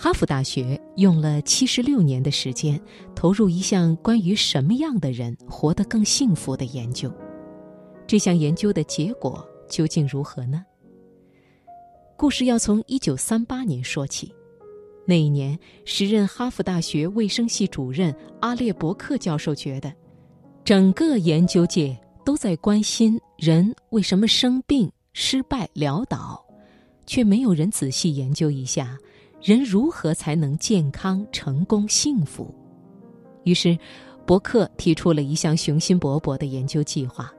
哈佛大学用了七十六年的时间，投入一项关于什么样的人活得更幸福的研究。这项研究的结果究竟如何呢？故事要从一九三八年说起。那一年，时任哈佛大学卫生系主任阿列伯克教授觉得，整个研究界都在关心人为什么生病、失败、潦倒，却没有人仔细研究一下人如何才能健康、成功、幸福。于是，伯克提出了一项雄心勃勃的研究计划，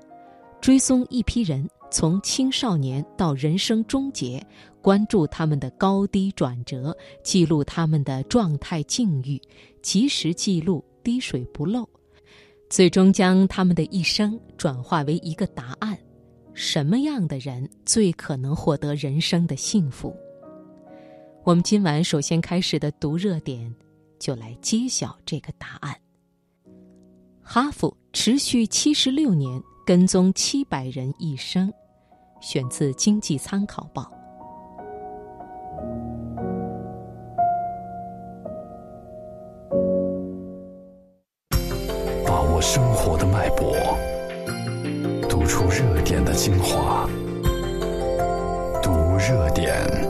追踪一批人。从青少年到人生终结，关注他们的高低转折，记录他们的状态境遇，及时记录，滴水不漏，最终将他们的一生转化为一个答案：什么样的人最可能获得人生的幸福？我们今晚首先开始的读热点，就来揭晓这个答案。哈佛持续七十六年。跟踪七百人一生，选自《经济参考报》。把握生活的脉搏，读出热点的精华，读热点。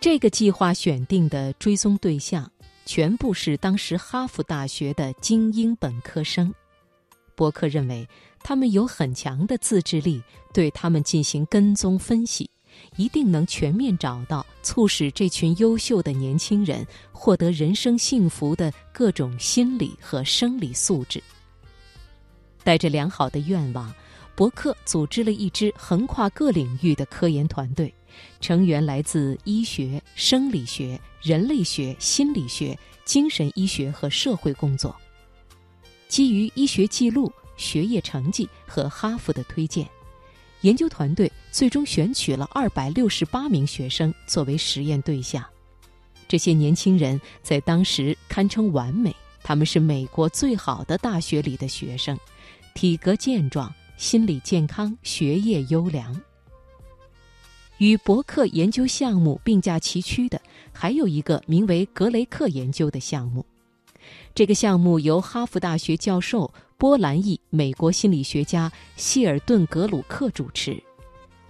这个计划选定的追踪对象，全部是当时哈佛大学的精英本科生。伯克认为，他们有很强的自制力，对他们进行跟踪分析，一定能全面找到促使这群优秀的年轻人获得人生幸福的各种心理和生理素质。带着良好的愿望，伯克组织了一支横跨各领域的科研团队。成员来自医学、生理学、人类学、心理学、精神医学和社会工作。基于医学记录、学业成绩和哈佛的推荐，研究团队最终选取了二百六十八名学生作为实验对象。这些年轻人在当时堪称完美，他们是美国最好的大学里的学生，体格健壮，心理健康，学业优良。与伯克研究项目并驾齐驱的，还有一个名为格雷克研究的项目。这个项目由哈佛大学教授、波兰裔美国心理学家希尔顿·格鲁克主持。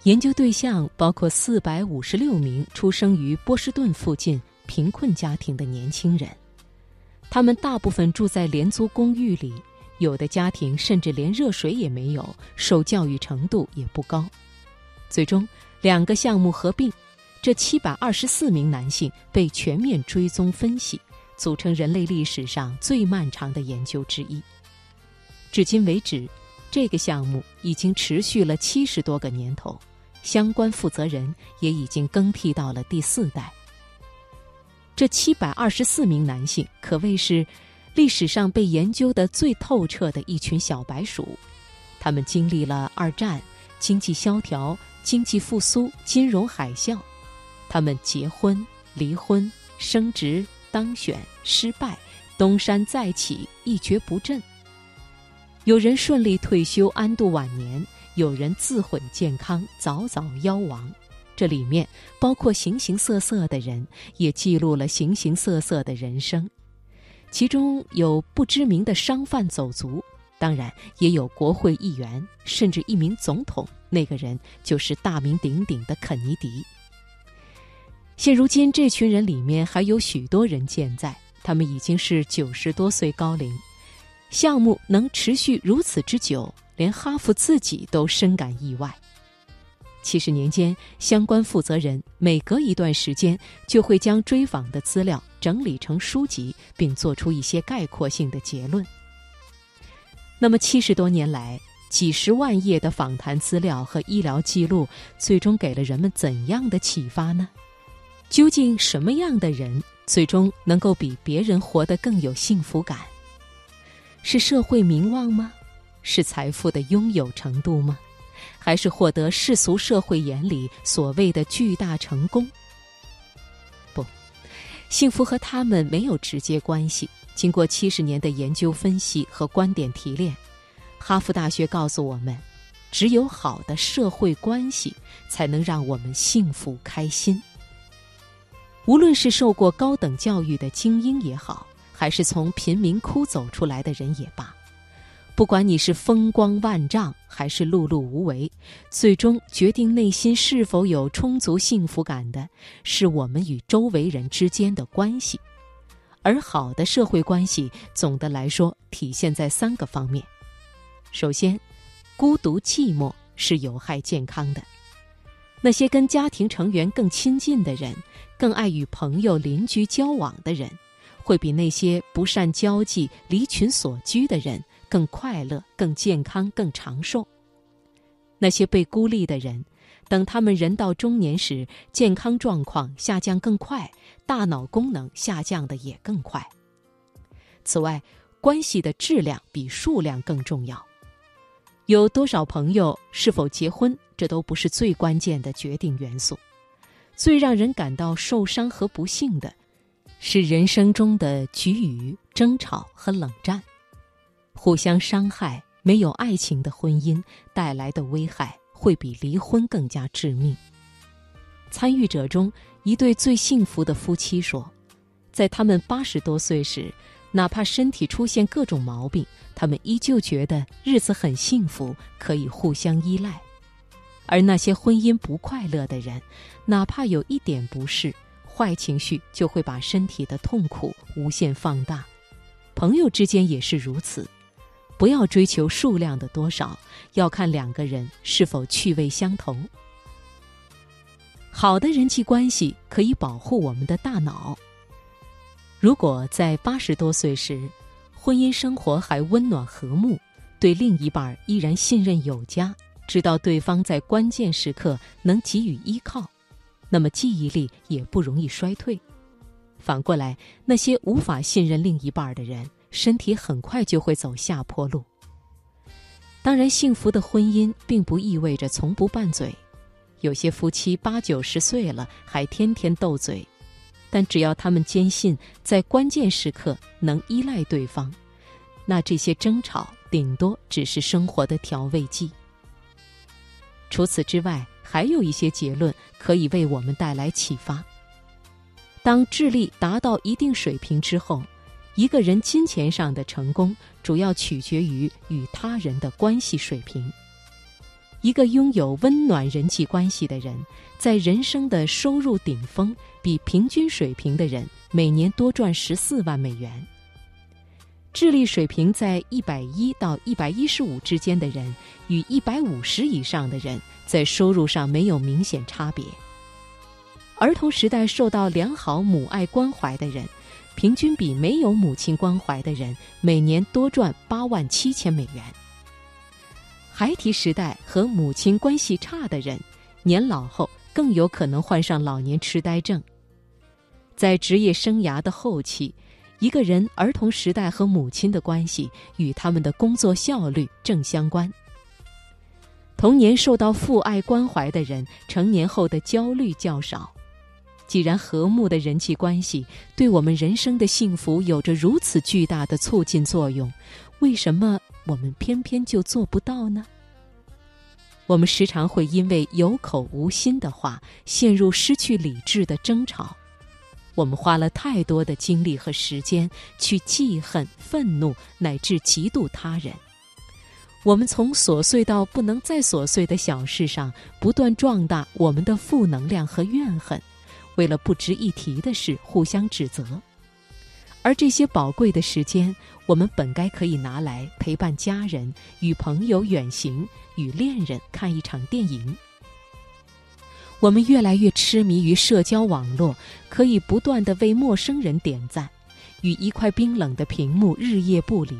研究对象包括四百五十六名出生于波士顿附近贫困家庭的年轻人，他们大部分住在廉租公寓里，有的家庭甚至连热水也没有，受教育程度也不高。最终。两个项目合并，这七百二十四名男性被全面追踪分析，组成人类历史上最漫长的研究之一。至今为止，这个项目已经持续了七十多个年头，相关负责人也已经更替到了第四代。这七百二十四名男性可谓是历史上被研究的最透彻的一群小白鼠，他们经历了二战、经济萧条。经济复苏、金融海啸，他们结婚、离婚、升职、当选、失败、东山再起、一蹶不振。有人顺利退休安度晚年，有人自毁健康早早夭亡。这里面包括形形色色的人，也记录了形形色色的人生。其中有不知名的商贩走卒。当然，也有国会议员，甚至一名总统。那个人就是大名鼎鼎的肯尼迪。现如今，这群人里面还有许多人健在，他们已经是九十多岁高龄。项目能持续如此之久，连哈佛自己都深感意外。七十年间，相关负责人每隔一段时间就会将追访的资料整理成书籍，并做出一些概括性的结论。那么七十多年来，几十万页的访谈资料和医疗记录，最终给了人们怎样的启发呢？究竟什么样的人最终能够比别人活得更有幸福感？是社会名望吗？是财富的拥有程度吗？还是获得世俗社会眼里所谓的巨大成功？不，幸福和他们没有直接关系。经过七十年的研究分析和观点提炼，哈佛大学告诉我们，只有好的社会关系才能让我们幸福开心。无论是受过高等教育的精英也好，还是从贫民窟走出来的人也罢。不管你是风光万丈还是碌碌无为，最终决定内心是否有充足幸福感的，是我们与周围人之间的关系。而好的社会关系，总的来说体现在三个方面：首先，孤独寂寞是有害健康的。那些跟家庭成员更亲近的人，更爱与朋友、邻居交往的人，会比那些不善交际、离群所居的人。更快乐、更健康、更长寿。那些被孤立的人，等他们人到中年时，健康状况下降更快，大脑功能下降的也更快。此外，关系的质量比数量更重要。有多少朋友、是否结婚，这都不是最关键的决定元素。最让人感到受伤和不幸的，是人生中的局龉、争吵和冷战。互相伤害，没有爱情的婚姻带来的危害会比离婚更加致命。参与者中一对最幸福的夫妻说，在他们八十多岁时，哪怕身体出现各种毛病，他们依旧觉得日子很幸福，可以互相依赖。而那些婚姻不快乐的人，哪怕有一点不适，坏情绪就会把身体的痛苦无限放大。朋友之间也是如此。不要追求数量的多少，要看两个人是否趣味相投。好的人际关系可以保护我们的大脑。如果在八十多岁时，婚姻生活还温暖和睦，对另一半依然信任有加，知道对方在关键时刻能给予依靠，那么记忆力也不容易衰退。反过来，那些无法信任另一半的人。身体很快就会走下坡路。当然，幸福的婚姻并不意味着从不拌嘴，有些夫妻八九十岁了还天天斗嘴，但只要他们坚信在关键时刻能依赖对方，那这些争吵顶多只是生活的调味剂。除此之外，还有一些结论可以为我们带来启发：当智力达到一定水平之后。一个人金钱上的成功，主要取决于与他人的关系水平。一个拥有温暖人际关系的人，在人生的收入顶峰，比平均水平的人每年多赚十四万美元。智力水平在一百一到一百一十五之间的人，与一百五十以上的人，在收入上没有明显差别。儿童时代受到良好母爱关怀的人。平均比没有母亲关怀的人每年多赚八万七千美元。孩提时代和母亲关系差的人，年老后更有可能患上老年痴呆症。在职业生涯的后期，一个人儿童时代和母亲的关系与他们的工作效率正相关。童年受到父爱关怀的人，成年后的焦虑较少。既然和睦的人际关系对我们人生的幸福有着如此巨大的促进作用，为什么我们偏偏就做不到呢？我们时常会因为有口无心的话，陷入失去理智的争吵。我们花了太多的精力和时间去记恨、愤怒乃至嫉妒他人。我们从琐碎到不能再琐碎的小事上，不断壮大我们的负能量和怨恨。为了不值一提的事互相指责，而这些宝贵的时间，我们本该可以拿来陪伴家人、与朋友远行、与恋人看一场电影。我们越来越痴迷于社交网络，可以不断的为陌生人点赞，与一块冰冷的屏幕日夜不离。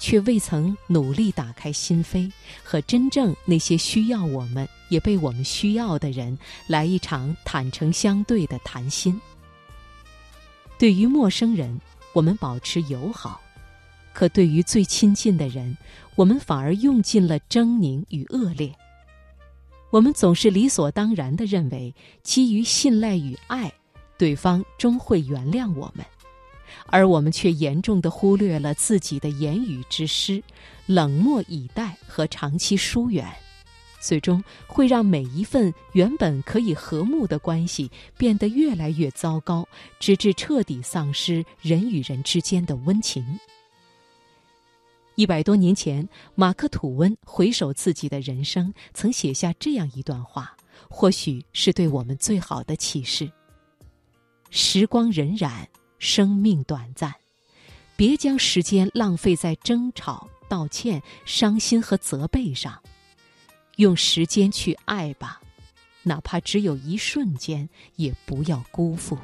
却未曾努力打开心扉，和真正那些需要我们也被我们需要的人来一场坦诚相对的谈心。对于陌生人，我们保持友好；可对于最亲近的人，我们反而用尽了狰狞与恶劣。我们总是理所当然的认为，基于信赖与爱，对方终会原谅我们，而我们却严重的忽略了自己的言语之失、冷漠以待和长期疏远，最终会让每一份原本可以和睦的关系变得越来越糟糕，直至彻底丧失人与人之间的温情。一百多年前，马克·吐温回首自己的人生，曾写下这样一段话，或许是对我们最好的启示：时光荏苒，生命短暂，别将时间浪费在争吵、道歉、伤心和责备上，用时间去爱吧，哪怕只有一瞬间，也不要辜负。